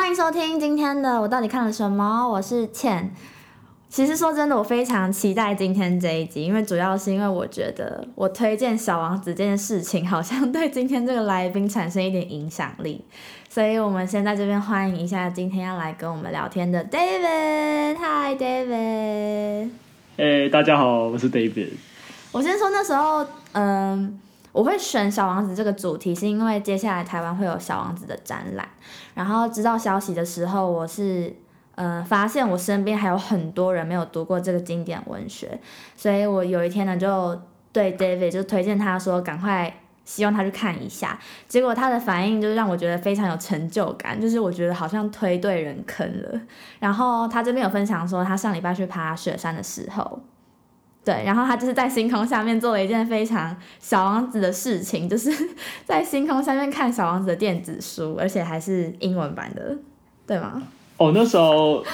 欢迎收听今天的我到底看了什么？我是倩。其实说真的，我非常期待今天这一集，因为主要是因为我觉得我推荐《小王子》这件事情，好像对今天这个来宾产生一点影响力。所以，我们先在这边欢迎一下今天要来跟我们聊天的 David。Hi David。哎，大家好，我是 David。我先说那时候，嗯，我会选《小王子》这个主题，是因为接下来台湾会有《小王子》的展览。然后知道消息的时候，我是。嗯，发现我身边还有很多人没有读过这个经典文学，所以我有一天呢就对 David 就推荐他说赶快希望他去看一下，结果他的反应就是让我觉得非常有成就感，就是我觉得好像推对人坑了。然后他这边有分享说他上礼拜去爬雪山的时候，对，然后他就是在星空下面做了一件非常小王子的事情，就是 在星空下面看小王子的电子书，而且还是英文版的，对吗？哦，那时候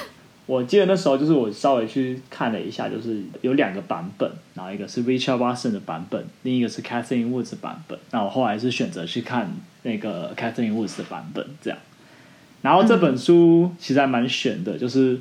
我记得那时候就是我稍微去看了一下，就是有两个版本，然后一个是 Richard Watson 的版本，另一个是 Catherine Woods 的版本。那我后来是选择去看那个 Catherine Woods 的版本，这样。然后这本书其实还蛮悬的，就是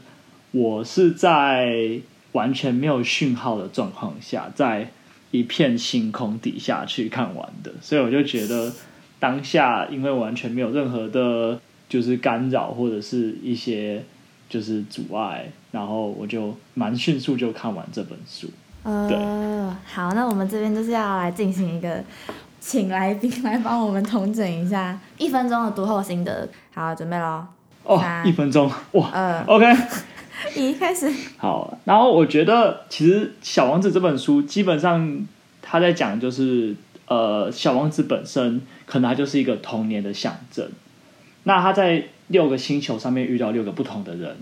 我是在完全没有讯号的状况下，在一片星空底下去看完的，所以我就觉得当下因为完全没有任何的。就是干扰或者是一些就是阻碍，然后我就蛮迅速就看完这本书。呃，好，那我们这边就是要来进行一个请来宾来帮我们统整一下一分钟的读后心得。好，准备喽。哦，一分钟哇。嗯，OK。一开始。好，然后我觉得其实《小王子》这本书基本上他在讲就是呃，小王子本身可能他就是一个童年的象征。那他在六个星球上面遇到六个不同的人，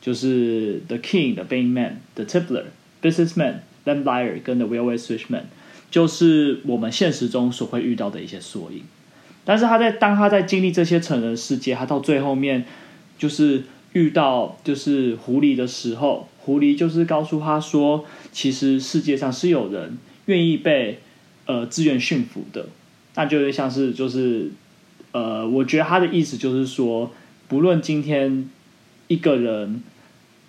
就是 The King、The Vain Man、The Tippler、Businessman、Lamplier 跟 The Railway Switchman，就是我们现实中所会遇到的一些缩影。但是他在当他在经历这些成人世界，他到最后面就是遇到就是狐狸的时候，狐狸就是告诉他说，其实世界上是有人愿意被呃自愿驯服的，那就像是就是。呃，我觉得他的意思就是说，不论今天一个人，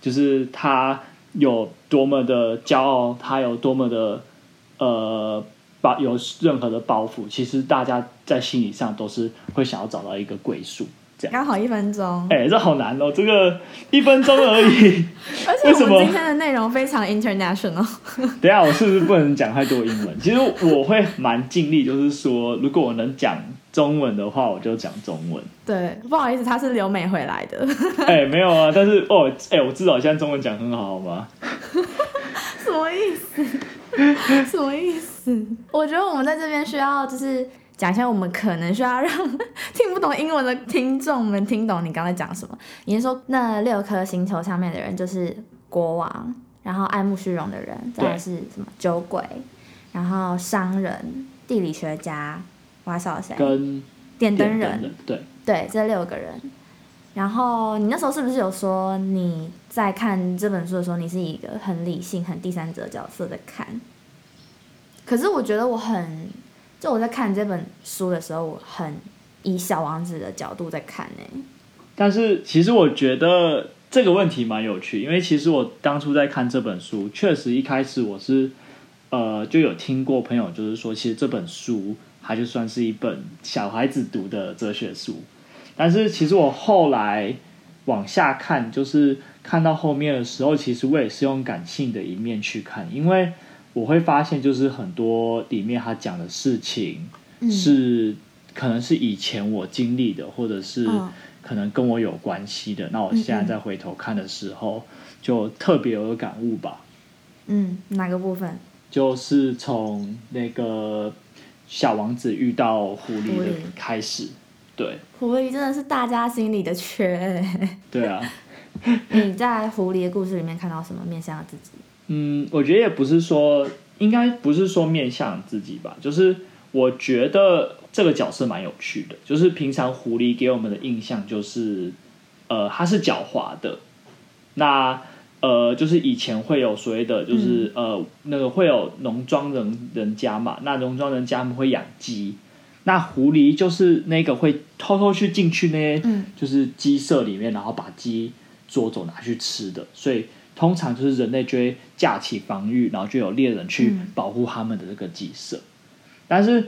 就是他有多么的骄傲，他有多么的呃包有任何的包袱，其实大家在心理上都是会想要找到一个归宿。这样刚好一分钟，哎，这好难哦，这个一分钟而已。而且我们今天的内容非常 international。等下我是不是不能讲太多英文？其实我会蛮尽力，就是说，如果我能讲。中文的话，我就讲中文。对，不好意思，他是留美回来的。哎，没有啊，但是哦，哎，我至少现在中文讲很好，好吗？什么意思？什么意思？我觉得我们在这边需要就是讲一下，我们可能需要让听不懂英文的听众们听懂你刚才讲什么。你是说那六颗星球上面的人就是国王，然后爱慕虚荣的人，再是什么酒鬼，然后商人、地理学家。瓦少谁？跟电灯人，对对，这六个人。然后你那时候是不是有说你在看这本书的时候，你是一个很理性、很第三者角色在看？可是我觉得我很，就我在看这本书的时候，我很以小王子的角度在看呢。但是其实我觉得这个问题蛮有趣，因为其实我当初在看这本书，确实一开始我是呃就有听过朋友就是说，其实这本书。它就算是一本小孩子读的哲学书，但是其实我后来往下看，就是看到后面的时候，其实我也是用感性的一面去看，因为我会发现，就是很多里面他讲的事情是可能是以前我经历的，或者是可能跟我有关系的。那我现在再回头看的时候，就特别有感悟吧。嗯，哪个部分？就是从那个。小王子遇到狐狸的开始，对，狐狸真的是大家心里的缺。对啊，你在狐狸的故事里面看到什么面向的自己？嗯，我觉得也不是说，应该不是说面向自己吧，就是我觉得这个角色蛮有趣的。就是平常狐狸给我们的印象就是，呃，它是狡猾的。那呃，就是以前会有所谓的，就是呃，那个会有农庄人人家嘛，那农庄人家他们会养鸡，那狐狸就是那个会偷偷去进去那些嗯就是鸡舍里面，然后把鸡捉走拿去吃的，所以通常就是人类就会架起防御，然后就有猎人去嗯保护他们的这个鸡舍。但是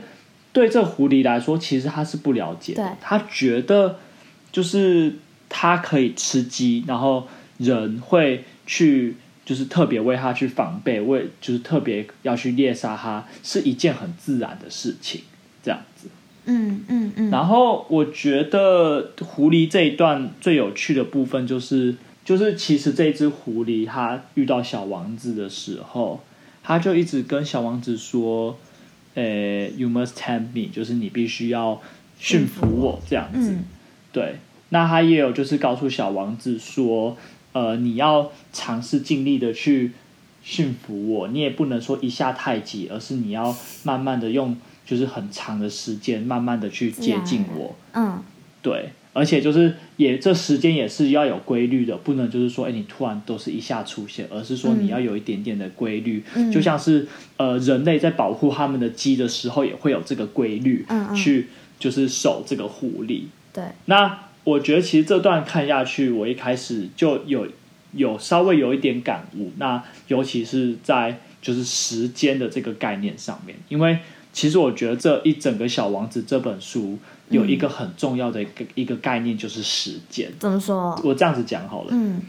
对这狐狸来说，其实他是不了解的对，他觉得就是他可以吃鸡，然后人会去就是特别为他去防备，为就是特别要去猎杀他，是一件很自然的事情，这样子。嗯嗯嗯，然后我觉得狐狸这一段最有趣的部分就是，就是其实这只狐狸它遇到小王子的时候，它就一直跟小王子说：“呃，you must tame me，就是你必须要驯服我这样子。嗯对，那他也有就是告诉小王子说，呃，你要尝试尽力的去驯服我，你也不能说一下太急，而是你要慢慢的用就是很长的时间，慢慢的去接近我。嗯对，而且就是也这时间也是要有规律的，不能就是说，哎，你突然都是一下出现，而是说嗯你要有一点点的规律，嗯就像是呃人类在保护他们的鸡的时候，也会有这个规律，嗯嗯去就是守这个狐狸。对，那我觉得其实这段看下去，我一开始就有有稍微有一点感悟。那尤其是在就是时间的这个概念上面，因为其实我觉得这一整个《小王子》这本书有一个很重要的一个、一个概念，就是时间。怎么说？我这样子讲好了，嗯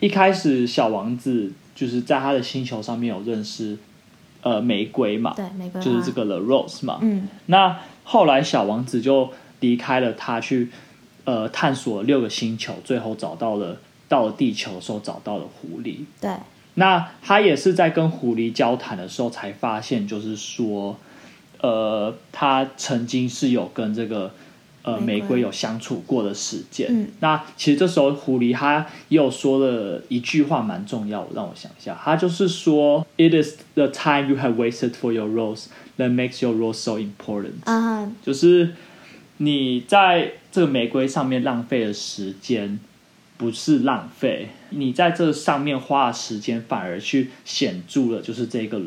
一开始小王子就是在他的星球上面有认识呃玫瑰嘛，对，玫瑰就是这个 The Rose 嘛，嗯那后来小王子就离开了他去呃探索六个星球，最后找到了到了地球的时候找到了狐狸。对，那他也是在跟狐狸交谈的时候才发现，就是说，呃，他曾经是有跟这个呃玫瑰有相处过的时间。嗯那其实这时候狐狸他也有说了一句话蛮重要的，让我想一下，他就是说，It is the time you have wasted for your rose that makes your rose so important。啊就是你在这个玫瑰上面浪费的时间，不是浪费，你在这上面花的时间反而去显著了，就是这个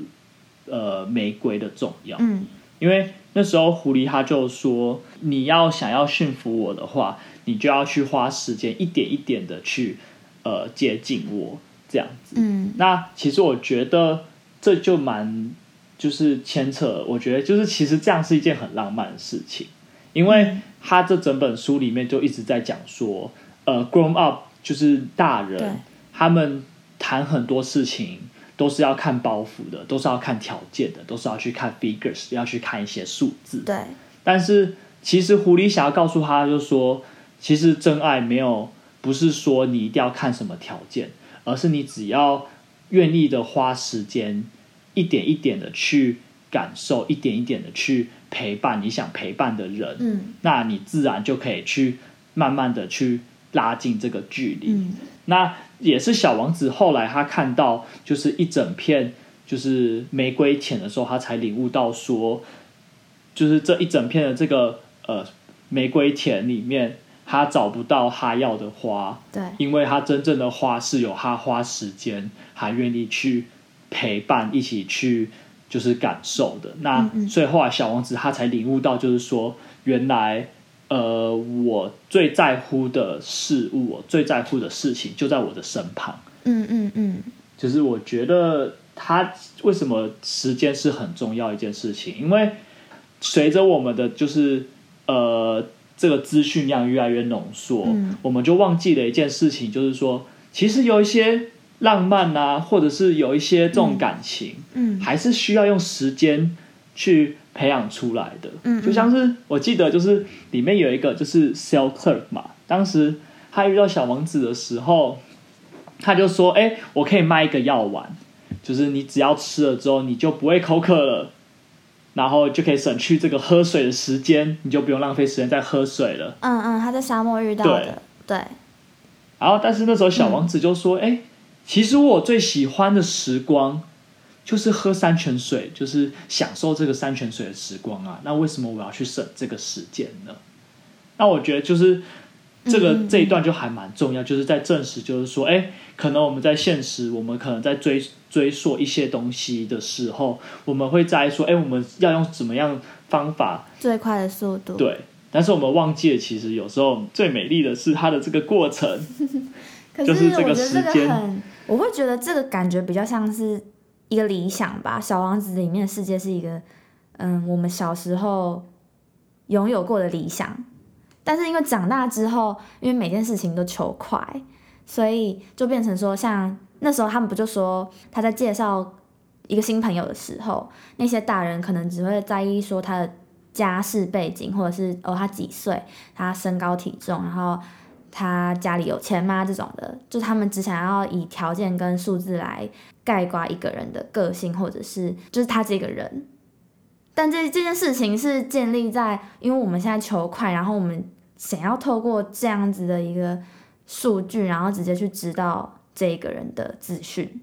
呃玫瑰的重要。嗯因为那时候狐狸他就说，你要想要驯服我的话，你就要去花时间一点一点的去呃接近我，这样子。嗯那其实我觉得这就蛮就是牵扯，我觉得就是其实这样是一件很浪漫的事情，因为他这整本书里面就一直在讲说，呃，grown up 就是大人，他们谈很多事情都是要看包袱的，都是要看条件的，都是要去看 figures，要去看一些数字。对，但是其实狐狸想要告诉他，就是说，其实真爱没有不是说你一定要看什么条件，而是你只要愿意的花时间，一点一点的去感受，一点一点的去陪伴你想陪伴的人，嗯那你自然就可以去慢慢的去拉近这个距离。嗯那也是小王子后来他看到就是一整片就是玫瑰田的时候，他才领悟到说，就是这一整片的这个呃玫瑰田里面，他找不到他要的花，对，因为他真正的花是有他花时间，还愿意去陪伴，一起去就是感受的。那嗯嗯所以后来小王子他才领悟到，就是说原来呃我最在乎的事物，我最在乎的事情就在我的身旁。嗯嗯嗯。就是我觉得他为什么时间是很重要一件事情，因为随着我们的就是呃这个资讯量越来越浓缩，嗯。我们就忘记了一件事情，就是说其实有一些浪漫啊，或者是有一些这种感情，嗯。还是需要用时间去培养出来的。嗯嗯就像是我记得，就是里面有一个就是 sell clerk 嘛，当时他遇到小王子的时候，他就说：“哎、我可以卖一个药丸，就是你只要吃了之后，你就不会口渴了。”然后就可以省去这个喝水的时间，你就不用浪费时间在喝水了。嗯嗯，他在沙漠遇到的，对，然后，但是那时候小王子就说：“哎、其实我最喜欢的时光就是喝山泉水，就是享受这个山泉水的时光啊。那为什么我要去省这个时间呢？”那我觉得就是这个这一段就还蛮重要，就是在证实，就是说，哎，可能我们在现实，我们可能在追追溯一些东西的时候，我们会在意说，哎，我们要用怎么样方法最快的速度。对，但是我们忘记了，其实有时候最美丽的是它的这个过程。可就是这个时间我会觉得这个感觉比较像是一个理想吧。小王子里面的世界是一个，嗯，我们小时候拥有过的理想，但是因为长大之后，因为每件事情都求快，所以就变成说，像那时候他们不就说他在介绍一个新朋友的时候，那些大人可能只会在意说他的家世背景，或者是哦他几岁，他身高体重，然后他家里有钱吗？这种的，就他们只想要以条件跟数字来概括一个人的个性，或者是就是他这个人。但这这件事情是建立在，因为我们现在求快，然后我们想要透过这样子的一个数据，然后直接去知道这个人的资讯。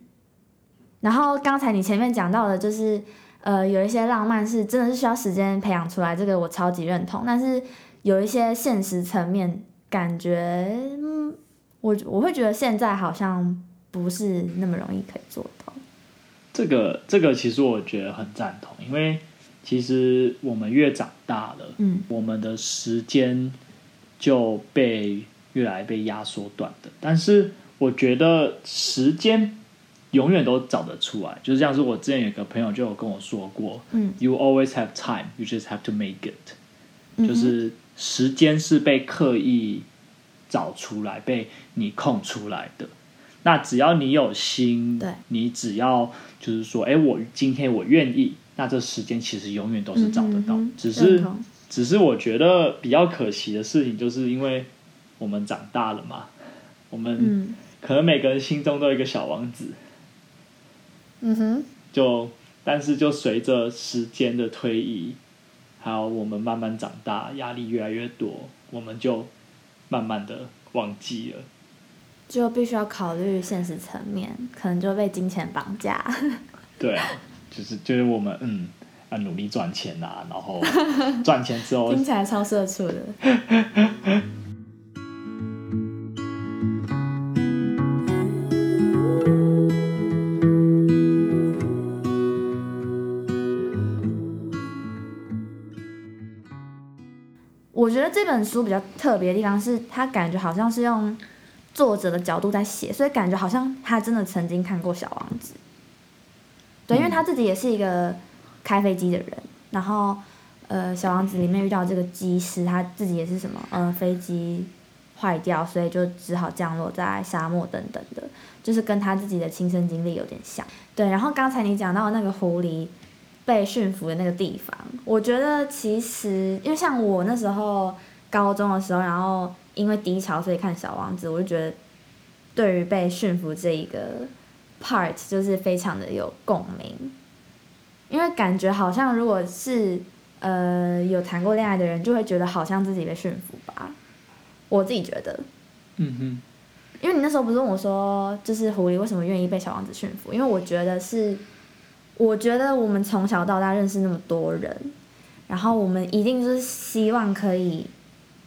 然后刚才你前面讲到的，就是呃，有一些浪漫是真的是需要时间培养出来，这个我超级认同。但是有一些现实层面，感觉嗯，我我会觉得现在好像不是那么容易可以做到。这个这个其实我觉得很赞同，因为其实我们越长大了，嗯，我们的时间就被越来被压缩短的。但是我觉得时间永远都找得出来，就是像是我之前有个朋友就有跟我说过，嗯，You always have time, you just have to make it。嗯就是时间是被刻意找出来、被你空出来的。那只要你有心，对。你只要就是说，哎，我今天我愿意，那这时间其实永远都是找得到。只是只是我觉得比较可惜的事情，就是因为我们长大了嘛，我们嗯。可能每个人心中都有一个小王子，嗯哼，就但是就随着时间的推移，还有我们慢慢长大，压力越来越多，我们就慢慢的忘记了。就必须要考虑现实层面，可能就被金钱绑架。对啊，就是就是我们嗯要努力赚钱啊，然后赚钱之后 听起来超社畜的。我觉得这本书比较特别的地方是，他感觉好像是用作者的角度在写，所以感觉好像他真的曾经看过《小王子》。对，因为他自己也是一个开飞机的人，然后呃，《小王子》里面遇到这个机师，他自己也是什么，呃，飞机坏掉，所以就只好降落在沙漠等等的，就是跟他自己的亲身经历有点像。对，然后刚才你讲到那个狐狸被驯服的那个地方，我觉得其实因为像我那时候高中的时候，然后因为低潮所以看《小王子》，我就觉得对于被驯服这一个 part 就是非常的有共鸣，因为感觉好像如果是呃有谈过恋爱的人，就会觉得好像自己被驯服吧，我自己觉得。嗯哼，因为你那时候不是问我说，就是狐狸为什么愿意被小王子驯服？因为我觉得是，我觉得我们从小到大认识那么多人，然后我们一定就是希望可以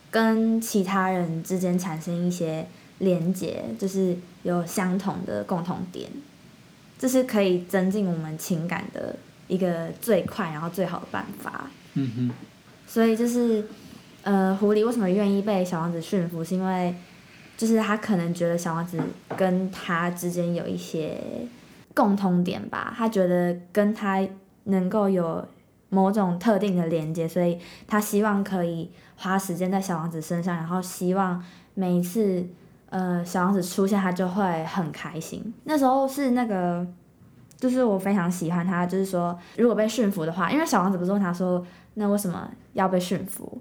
跟其他人之间产生一些连结，就是有相同的共同点，这是可以增进我们情感的一个最快然后最好的办法。嗯哼，所以就是，呃，狐狸为什么愿意被小王子驯服，是因为就是他可能觉得小王子跟他之间有一些共通点吧，他觉得跟他能够有某种特定的连接，所以他希望可以花时间在小王子身上，然后希望每一次呃小王子出现，他就会很开心。那时候是那个。就是我非常喜欢他，就是说，如果被驯服的话，因为小王子不是问他说，那为什么要被驯服？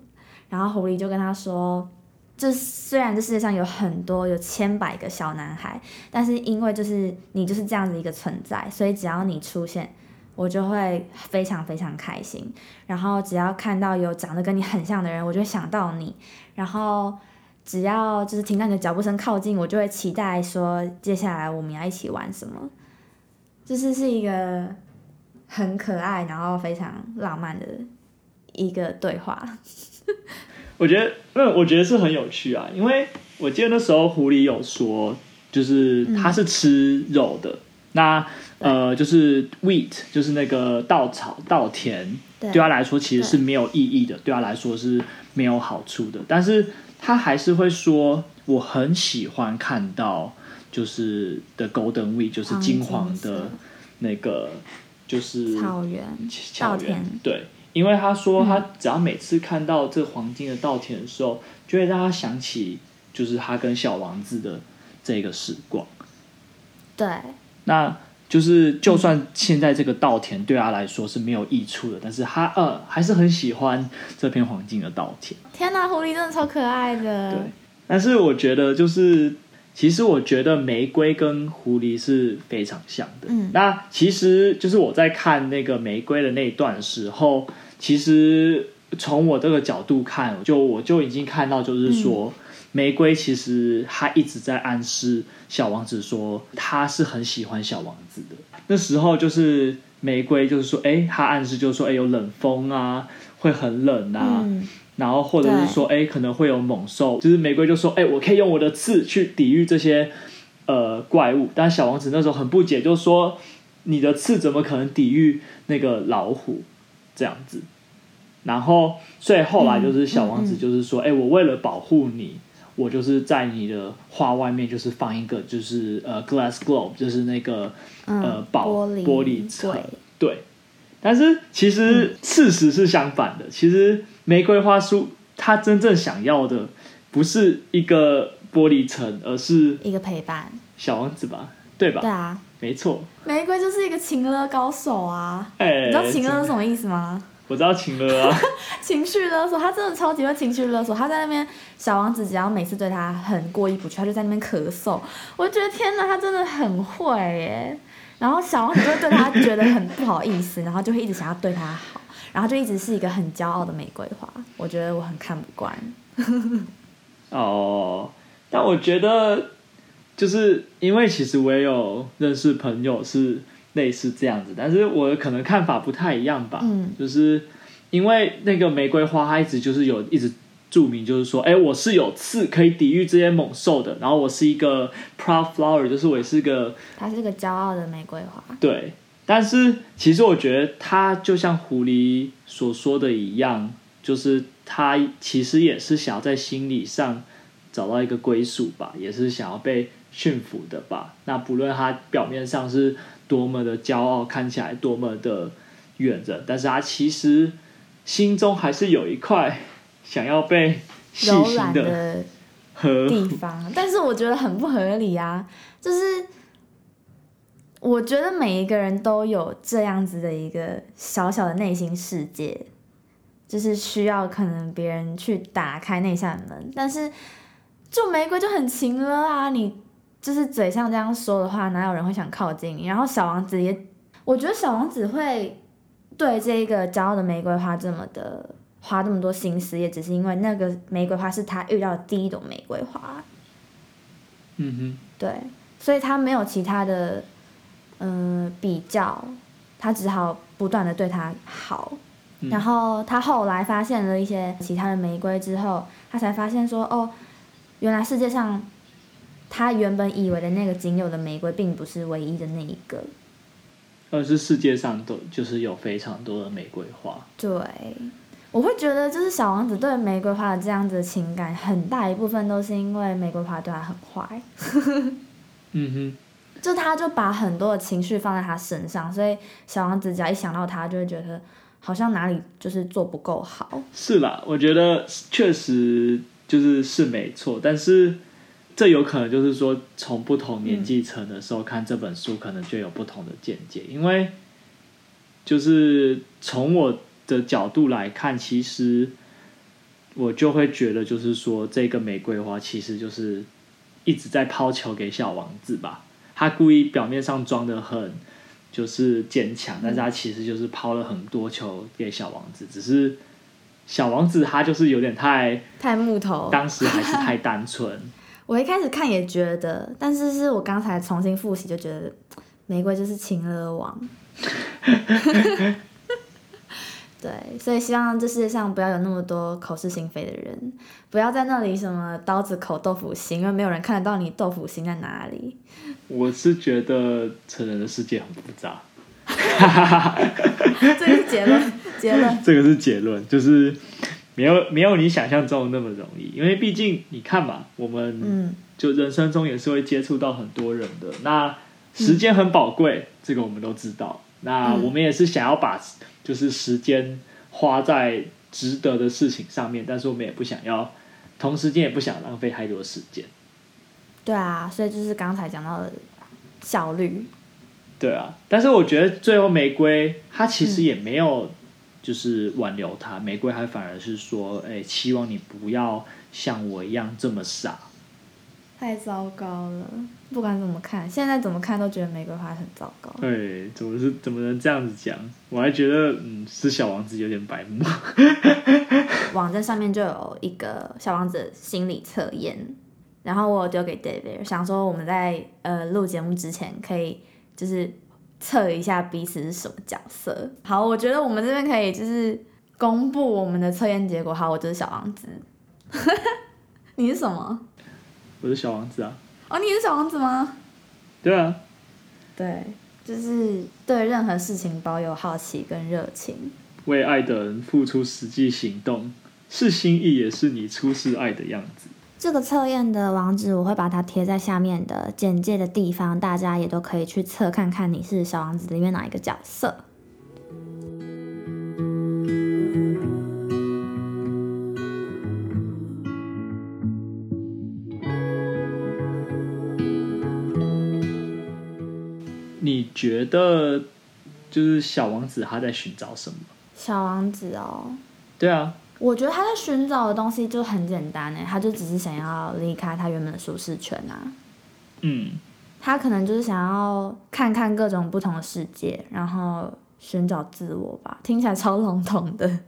然后狐狸就跟他说，就虽然这世界上有很多有千百个小男孩，但是因为就是你就是这样子一个存在，所以只要你出现，我就会非常非常开心。然后只要看到有长得跟你很像的人，我就会想到你。然后只要就是听到你的脚步声靠近，我就会期待说接下来我们要一起玩什么。就是是一个很可爱，然后非常浪漫的一个对话。我觉得，嗯，我觉得是很有趣啊，因为我记得那时候狐狸有说，就是它是吃肉的，那呃，就是 wheat，就是那个稻草稻田，对。它来说其实是没有意义的，对它来说是没有好处的，但是它还是会说，我很喜欢看到就是 the golden wheat，就是金黄的那个就是草原草原，对。因为他说，他只要每次看到这黄金的稻田的时候，就会让他想起，就是他跟小王子的这个时光。对，那就是就算现在这个稻田对他来说是没有益处的，但是他呃还是很喜欢这片黄金的稻田。天哪，狐狸真的超可爱的。对，但是我觉得就是。其实我觉得玫瑰跟狐狸是非常像的。嗯，那其实就是我在看那个玫瑰的那一段时候，其实从我这个角度看，就我就已经看到，就是说玫瑰其实他一直在暗示小王子说他是很喜欢小王子的。那时候就是玫瑰就是说，哎，他暗示就是说，哎，有冷风啊，会很冷啊。然后或者是说，哎，可能会有猛兽，就是玫瑰就说，哎，我可以用我的刺去抵御这些呃怪物。但小王子那时候很不解，就说，你的刺怎么可能抵御那个老虎这样子？然后所以后来就是小王子就是说，哎，我为了保护你，我就是在你的画外面就是放一个就是呃 glass globe，就是那个呃玻璃玻璃层，对。但是其实事实是相反的，其实。玫瑰花束，他真正想要的不是一个玻璃层，而是一个陪伴。小王子吧，对吧？对啊，没错。玫瑰就是一个情勒高手啊！哎，你知道情勒是什么意思吗？我知道情勒啊，情绪勒索，他真的超级会情绪勒索。他在那边，小王子只要每次对他很过意不去，他就在那边咳嗽。我觉得天哪，他真的很会耶。然后小王子就会对他觉得很不好意思，然后就会一直想要对他好。然后就一直是一个很骄傲的玫瑰花，我觉得我很看不惯。哦，但我觉得就是因为其实我也有认识朋友是类似这样子，但是我可能看法不太一样吧。嗯，就是因为那个玫瑰花，它一直就是有一直注明，就是说，哎，我是有刺可以抵御这些猛兽的。然后我是一个 proud flower，就是我是个，它是个骄傲的玫瑰花。对。但是，其实我觉得他就像狐狸所说的一样，就是他其实也是想要在心理上找到一个归属吧，也是想要被驯服的吧。那不论他表面上是多么的骄傲，看起来多么的远着，但是他其实心中还是有一块想要被柔软的地方。但是我觉得很不合理啊，就是。我觉得每一个人都有这样子的一个小小的内心世界，就是需要可能别人去打开那扇门。但是，就玫瑰就很情了啊！你就是嘴上这样说的话，哪有人会想靠近你？然后小王子也，我觉得小王子会对这一个骄傲的玫瑰花这么的花这么多心思，也只是因为那个玫瑰花是他遇到的第一朵玫瑰花。嗯哼，对，所以他没有其他的。嗯，比较，他只好不断的对他好，然后他后来发现了一些其他的玫瑰之后，他才发现说，哦，原来世界上他原本以为的那个仅有的玫瑰，并不是唯一的那一个，而是世界上都就是有非常多的玫瑰花。对，我会觉得就是小王子对玫瑰花的这样子的情感，很大一部分都是因为玫瑰花对他很坏。嗯哼。就他，就把很多的情绪放在他身上，所以小王子只要一想到他，就会觉得好像哪里就是做不够好。是啦，我觉得确实就是是没错，但是这有可能就是说，从不同年纪层的时候看这本书，可能就有不同的见解。因为就是从我的角度来看，其实我就会觉得，就是说这个玫瑰花其实就是一直在抛球给小王子吧。他故意表面上装的很就是坚强，但是他其实就是抛了很多球给小王子，只是小王子他就是有点太太木头，当时还是太单纯。我一开始看也觉得，但是是我刚才重新复习就觉得，玫瑰就是情勒王。对，对，所以希望这世界上不要有那么多口是心非的人，不要在那里什么刀子口豆腐心，因为没有人看得到你豆腐心在哪里。我是觉得成人的世界很复杂。这个是结论，结论。这个是结论，就是没有没有你想象中的那么容易，因为毕竟你看嘛，我们嗯，就人生中也是会接触到很多人的，那时间很宝贵，这个我们都知道。那嗯我们也是想要把就是时间花在值得的事情上面，但是我们也不想要，同时间也不想浪费太多时间。对啊，所以就是刚才讲到的效率。对啊，但是我觉得最后玫瑰它其实也没有就是挽留他，玫瑰还反而是说，哎、希望你不要像我一样这么傻。太糟糕了，不管怎么看，现在怎么看都觉得玫瑰花很糟糕。对，怎么是怎么能这样子讲？我还觉得，嗯，是小王子有点白目。网站上面就有一个小王子心理测验，然后我丢给 David，想说我们在呃录节目之前可以就是测一下彼此是什么角色。好，我觉得我们这边可以就是公布我们的测验结果。好，我就是小王子，你是什么？我是小王子啊，哦，你是小王子吗？对啊，对，就是对任何事情保有好奇跟热情。为爱的人付出实际行动，是心意，也是你出示爱的样子。这个测验的网址我会把它贴在下面的简介的地方，大家也都可以去测看看你是小王子里面哪一个角色。你觉得就是小王子他在寻找什么？小王子哦，对啊，我觉得他在寻找的东西就很简单诶，他就只是想要离开他原本的舒适圈啊。嗯，他可能就是想要看看各种不同的世界，然后寻找自我吧，听起来超笼统的。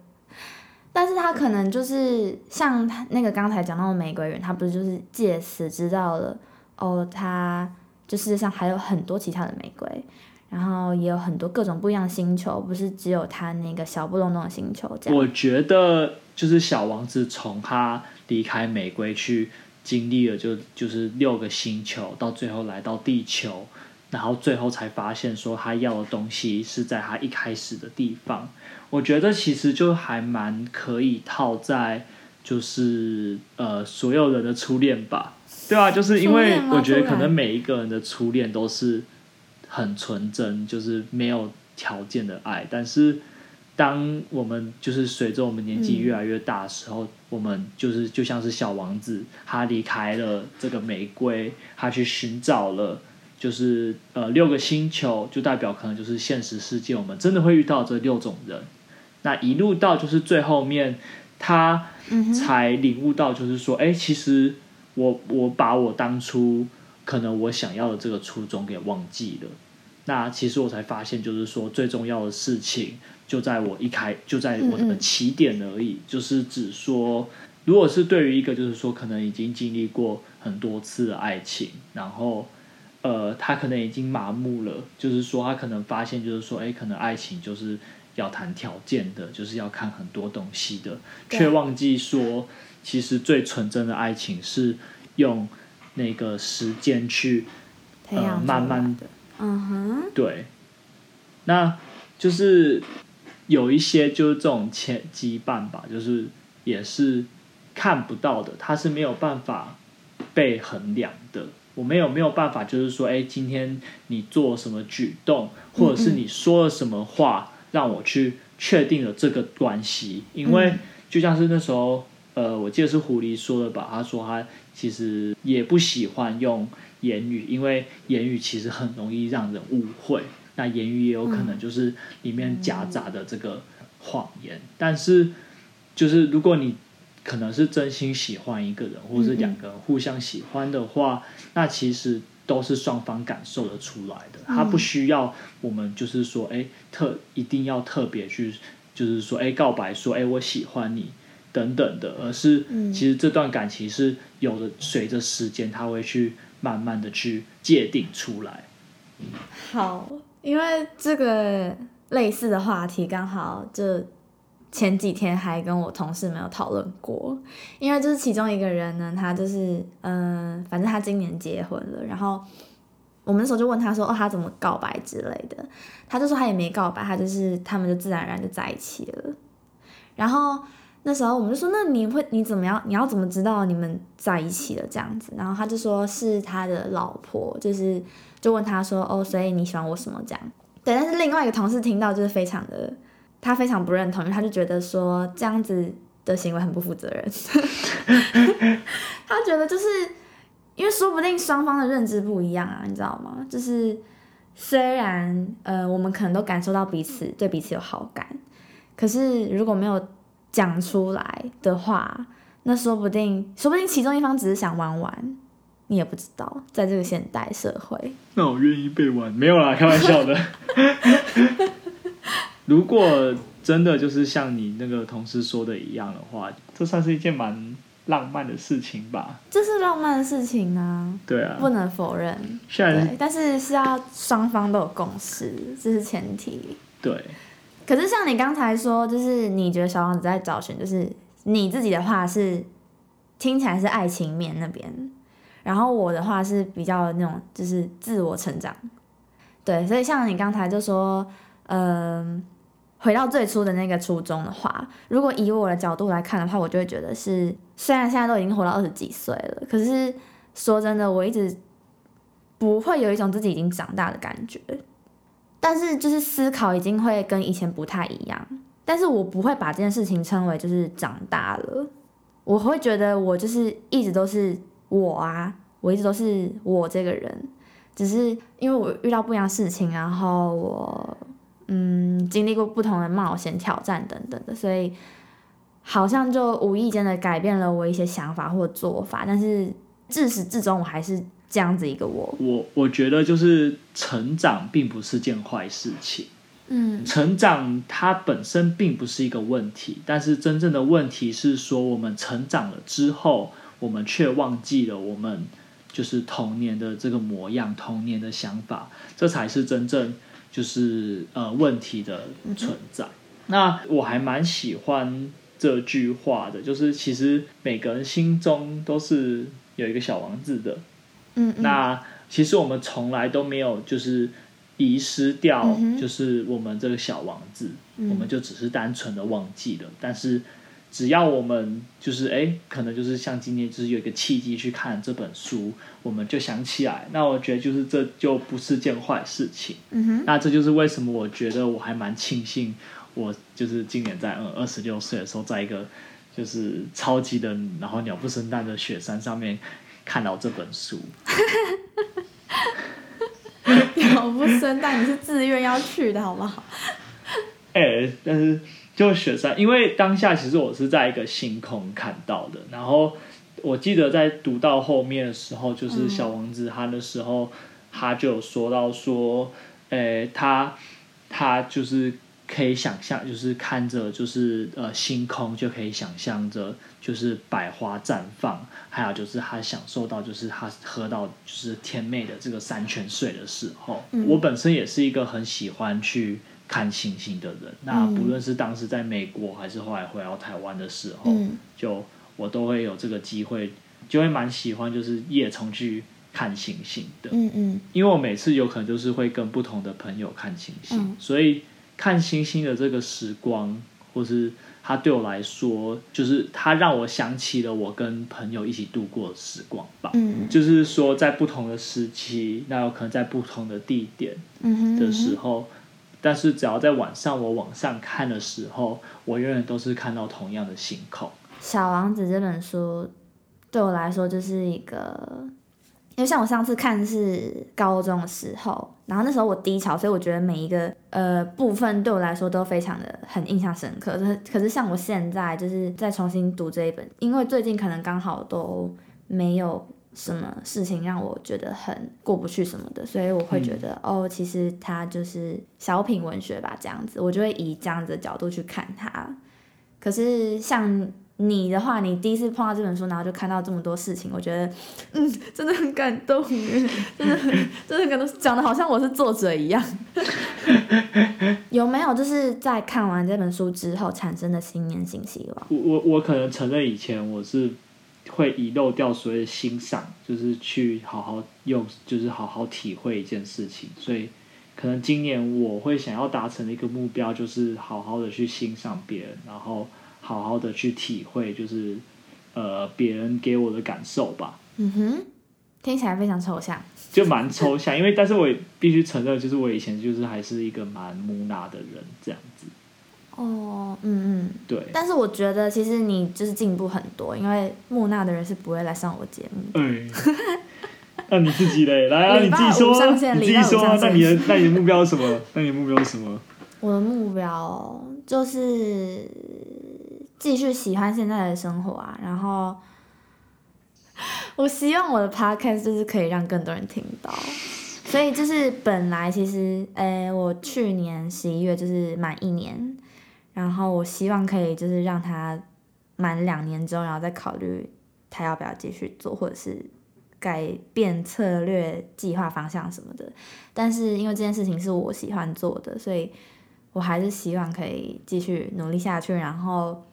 但是他可能就是像他那个刚才讲到的玫瑰园，他不是就是借此知道了哦，他就世界上还有很多其他的玫瑰，然后也有很多各种不一样的星球，不是只有他那个小不隆咚的星球这样。我觉得就是小王子从他离开玫瑰去经历了就就是六个星球，到最后来到地球，然后最后才发现说他要的东西是在他一开始的地方。我觉得其实就还蛮可以套在就是呃所有人的初恋吧，对啊，就是因为我觉得可能每一个人的初恋都是很纯真，就是没有条件的爱，但是当我们就是随着我们年纪越来越大的时候，我们就是就像是小王子，他离开了这个玫瑰，他去寻找了。就是呃六个星球，就代表可能就是现实世界，我们真的会遇到这六种人。那一路到就是最后面，他才领悟到，就是说，哎、其实我我把我当初可能我想要的这个初衷给忘记了。那其实我才发现，就是说最重要的事情就在我一开就在我的起点而已，就是指说，如果是对于一个就是说可能已经经历过很多次的爱情，然后呃，他可能已经麻木了，就是说他可能发现就是说，哎，可能爱情就是要谈条件的，就是要看很多东西的，却忘记说，其实最纯真的爱情是用那个时间去呃慢慢的，嗯哼，对，那就是有一些就是这种牵羁绊吧，就是也是看不到的，它是没有办法被衡量的。我没有没有办法，就是说，哎，今天你做什么举动，或者是你说了什么话，让我去确定了这个关系。因为嗯。就像是那时候，呃，我记得是狐狸说的吧，他说他其实也不喜欢用言语，因为言语其实很容易让人误会。那言语也有可能就是里面夹杂的这个谎言，但是就是如果你可能是真心喜欢一个人，或者是两个人互相喜欢的话，那其实都是双方感受得出来的。他不需要我们就是说，哎，特一定要特别去，就是说，哎，告白说，哎，我喜欢你等等的，而是嗯其实这段感情是有的，随着时间，他会去慢慢的去界定出来。好，因为这个类似的话题刚好就前几天还跟我同事没有讨论过，因为就是其中一个人呢，他就是嗯、反正他今年结婚了，然后我们那时候就问他说，哦，他怎么告白之类的，他就说他也没告白，他就是他们就自然而然就在一起了。然后那时候我们就说，那你会你怎么样？你要怎么知道你们在一起了这样子？然后他就说是他的老婆，就是就问他说，哦，所以你喜欢我什么这样？对，但是另外一个同事听到就是非常的，他非常不认同，因为他就觉得说这样子的行为很不负责任。他觉得就是因为说不定双方的认知不一样啊，你知道吗？就是虽然呃我们可能都感受到彼此对彼此有好感，可是如果没有讲出来的话，那说不定说不定其中一方只是想玩玩，你也不知道，在这个现代社会。那我愿意被玩，没有啦，开玩笑的。如果真的就是像你那个同事说的一样的话，这算是一件蛮浪漫的事情吧？这是浪漫的事情啊，对啊，不能否认。对，但是是要双方都有共识，这是前提。对可是像你刚才说，就是你觉得小王子在找寻，就是你自己的话是听起来是爱情面那边，然后我的话是比较那种就是自我成长。对，所以像你刚才就说，嗯、回到最初的那个初衷的话，如果以我的角度来看的话，我就会觉得是，虽然现在都已经活到二十几岁了，可是说真的，我一直不会有一种自己已经长大的感觉。但是就是思考已经会跟以前不太一样，但是我不会把这件事情称为就是长大了，我会觉得我就是一直都是我啊，我一直都是我这个人，只是因为我遇到不一样事情，然后我嗯经历过不同的冒险、挑战等等的，所以好像就无意间的改变了我一些想法或做法，但是自始至终我还是这样子一个我，我我觉得就是成长并不是件坏事情。嗯成长它本身并不是一个问题，但是真正的问题是说，我们成长了之后，我们却忘记了我们就是童年的这个模样、童年的想法，这才是真正就是呃问题的存在。那我还蛮喜欢这句话的，就是其实每个人心中都是有一个小王子的，嗯嗯，那其实我们从来都没有就是遗失掉就是我们这个小王子，嗯我们就只是单纯的忘记了。但是只要我们就是哎，可能就是像今天就是有一个契机去看这本书，我们就想起来。那我觉得就是这就不是件坏事情。嗯哼。那这就是为什么我觉得我还蛮庆幸，我就是今年在嗯二十六岁的时候，在一个就是超级的，然后鸟不生蛋的雪山上面看到这本书。鸟不生蛋，你是自愿要去的好不好？哎、但是就雪山，因为当下其实我是在一个星空看到的，然后我记得在读到后面的时候，就是小王子他的时候，他就有说到说，哎、他他就是可以想象，就是看着就是呃星空就可以想象着就是百花绽放，还有就是他享受到就是他喝到就是甜美的这个山泉水的时候，嗯我本身也是一个很喜欢去看星星的人。那嗯不论是当时在美国，还是后来回到台湾的时候，嗯就我都会有这个机会，就会蛮喜欢就是夜冲去看星星的。嗯嗯因为我每次有可能就是会跟不同的朋友看星星，嗯所以看星星的这个时光，或是它对我来说，就是它让我想起了我跟朋友一起度过的时光吧。嗯就是说，在不同的时期，那有可能在不同的地点嗯哼的时候，但是只要在晚上我往上看的时候，我永远都是看到同样的星空。《小王子》这本书对我来说就是一个，因为像我上次看是高中的时候，然后那时候我低潮，所以我觉得每一个呃部分对我来说都非常的很印象深刻。可是可是像我现在就是再重新读这一本，因为最近可能刚好都没有什么事情让我觉得很过不去什么的，所以我会觉得、哦，其实它就是小品文学吧，这样子，我就会以这样子的角度去看它。可是像你的话，你第一次碰到这本书，然后就看到这么多事情，我觉得，嗯，真的很感动，真的很真的很感动，讲的好像我是作者一样。有没有就是在看完这本书之后产生的新年新希望？我我我可能承认以前我是会遗漏掉所谓的欣赏，就是去好好用，就是好好体会一件事情，所以可能今年我会想要达成的一个目标，就是好好的去欣赏别人，然后。好好的去体会，就是呃别人给我的感受吧。嗯哼，听起来非常抽象，就蛮抽象。因为，但是我也必须承认，就是我以前就是还是一个蛮木讷的人，这样子。哦，嗯嗯，对。但是我觉得，其实你就是进步很多，因为木讷的人是不会来上我节目。嗯。那你自己嘞？来啊，你自己说，你自己说。那你的那你的目标是什么？那你的目标是什么？我的目标就是。继续喜欢现在的生活啊，然后 我希望我的 podcast 就是可以让更多人听到，所以就是本来其实，诶，我去年十一月就是满一年，然后我希望可以就是让他满两年之后，然后再考虑他要不要继续做，或者是改变策略、计划方向什么的。但是因为这件事情是我喜欢做的，所以我还是希望可以继续努力下去，然后。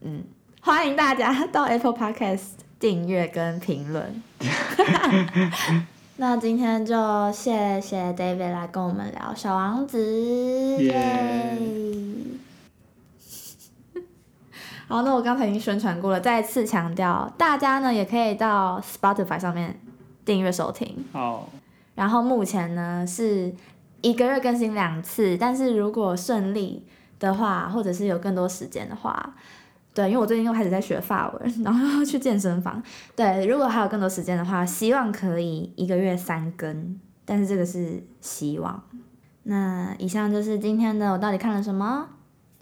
嗯，欢迎大家到 Apple Podcast 订阅跟评论。那今天就谢谢 David 来跟我们聊《小王子》。耶！好，那我刚才已经宣传过了，再次强调，大家呢也可以到 Spotify 上面订阅收听。好。然后目前呢是一个月更新两次，但是如果顺利的话，或者是有更多时间的话。对，因为我最近又开始在学法文，然后要去健身房。对，如果还有更多时间的话，希望可以一个月三更，但是这个是希望。那以上就是今天的我到底看了什么，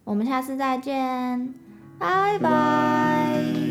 我们下次再见，拜拜。